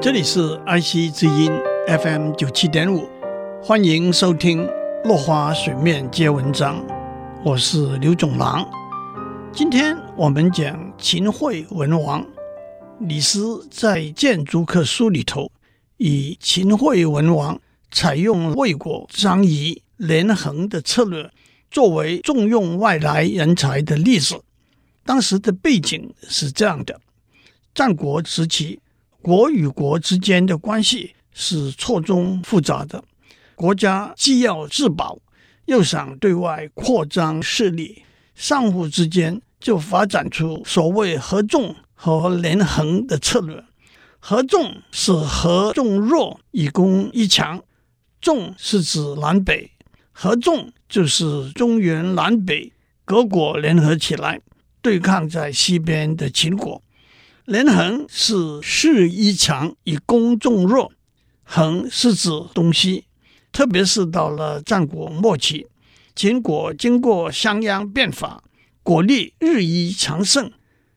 这里是爱惜之音 FM 九七点五，欢迎收听《落花水面皆文章》，我是刘总郎。今天我们讲秦惠文王。李斯在《谏逐客书》里头，以秦惠文王采用魏国张仪、连横的策略，作为重用外来人才的例子。当时的背景是这样的：战国时期，国与国之间的关系是错综复杂的，国家既要自保，又想对外扩张势力，相互之间就发展出所谓合纵。和连横的策略，合纵是合纵弱以攻一强，纵是指南北，合纵就是中原南北各国联合起来对抗在西边的秦国。连横是势一强以攻众弱，横是指东西，特别是到了战国末期，秦国经过商鞅变法，国力日益强盛。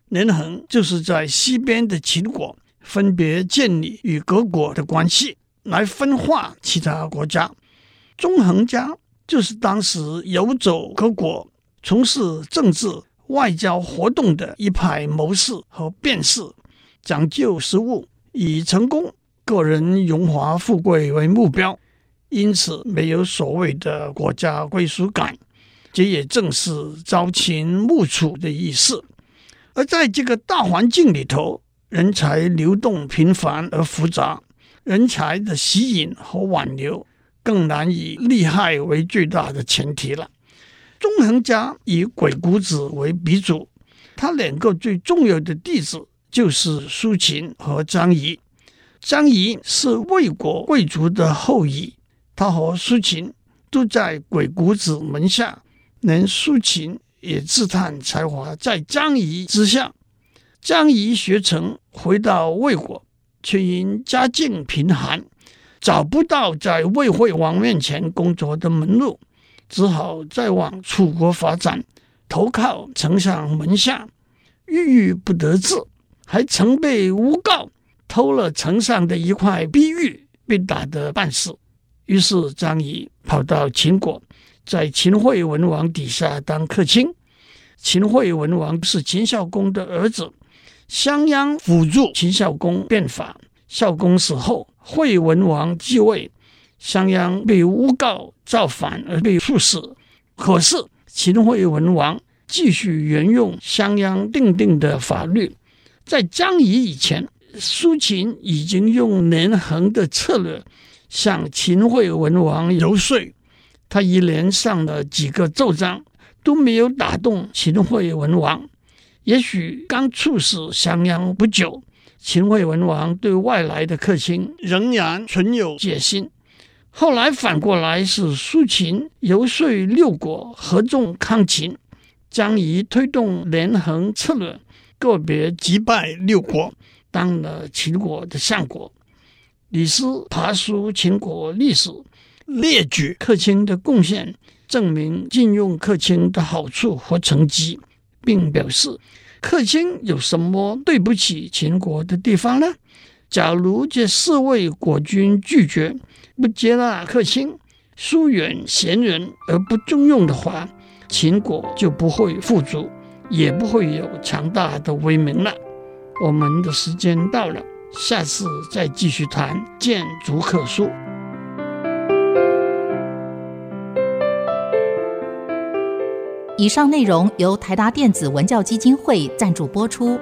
连横就是在西边的秦国分别建立与各国的关系，来分化其他国家。纵横家就是当时游走各国、从事政治外交活动的一派谋士和辩士，讲究实务，以成功个人荣华富贵为目标，因此没有所谓的国家归属感。这也正是朝秦暮楚的意思。而在这个大环境里头，人才流动频繁而复杂，人才的吸引和挽留更难以利害为最大的前提了。纵横家以鬼谷子为鼻祖，他两个最重要的弟子就是苏秦和张仪。张仪是魏国贵族的后裔，他和苏秦都在鬼谷子门下，连苏秦。也自叹才华在张仪之下。张仪学成，回到魏国，却因家境贫寒，找不到在魏惠王面前工作的门路，只好再往楚国发展，投靠丞相门下，郁郁不得志，还曾被诬告偷了丞相的一块碧玉，被打得半死。于是张仪跑到秦国。在秦惠文王底下当客卿，秦惠文王是秦孝公的儿子，商鞅辅助秦孝公变法，孝公死后，惠文王继位，商鞅被诬告造反而被处死。可是秦惠文王继续沿用商鞅定定的法律，在张仪以前，苏秦已经用连横的策略向秦惠文王游说。他一连上了几个奏章，都没有打动秦惠文王。也许刚处死商鞅不久，秦惠文王对外来的客卿仍然存有戒心。后来反过来是苏秦游说六国合纵抗秦，张仪推动连横策略，个别击败六国，当了秦国的相国。李斯爬书秦国历史。列举客卿的贡献，证明禁用客卿的好处和成绩，并表示客卿有什么对不起秦国的地方呢？假如这四位国君拒绝不接纳客卿，疏远贤人而不重用的话，秦国就不会富足，也不会有强大的威名了。我们的时间到了，下次再继续谈《谏逐客书》。以上内容由台达电子文教基金会赞助播出。